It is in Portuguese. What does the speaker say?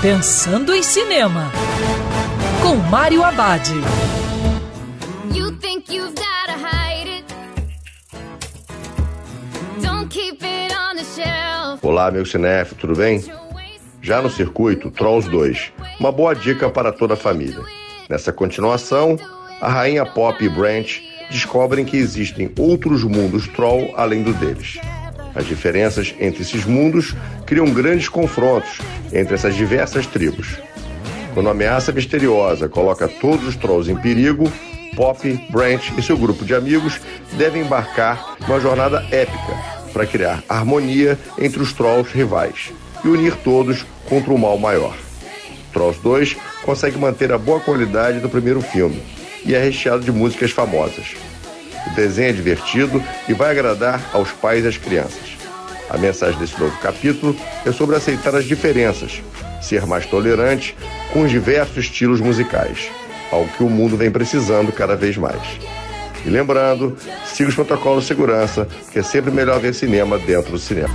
Pensando em Cinema, com Mário Abad. You think you've gotta hide it. Don't keep it on the shelf. Olá, meu cinef, tudo bem? Já no circuito, Trolls 2. Uma boa dica para toda a família. Nessa continuação, a rainha Pop e Branch descobrem que existem outros mundos Troll além do deles. As diferenças entre esses mundos criam grandes confrontos entre essas diversas tribos. Quando a ameaça misteriosa coloca todos os Trolls em perigo, Pop, Branch e seu grupo de amigos devem embarcar numa jornada épica para criar harmonia entre os Trolls rivais e unir todos contra o mal maior. Trolls 2 consegue manter a boa qualidade do primeiro filme e é recheado de músicas famosas. O desenho é divertido e vai agradar aos pais e às crianças. A mensagem desse novo capítulo é sobre aceitar as diferenças, ser mais tolerante com os diversos estilos musicais, algo que o mundo vem precisando cada vez mais. E lembrando, siga os protocolos de segurança, porque é sempre melhor ver cinema dentro do cinema.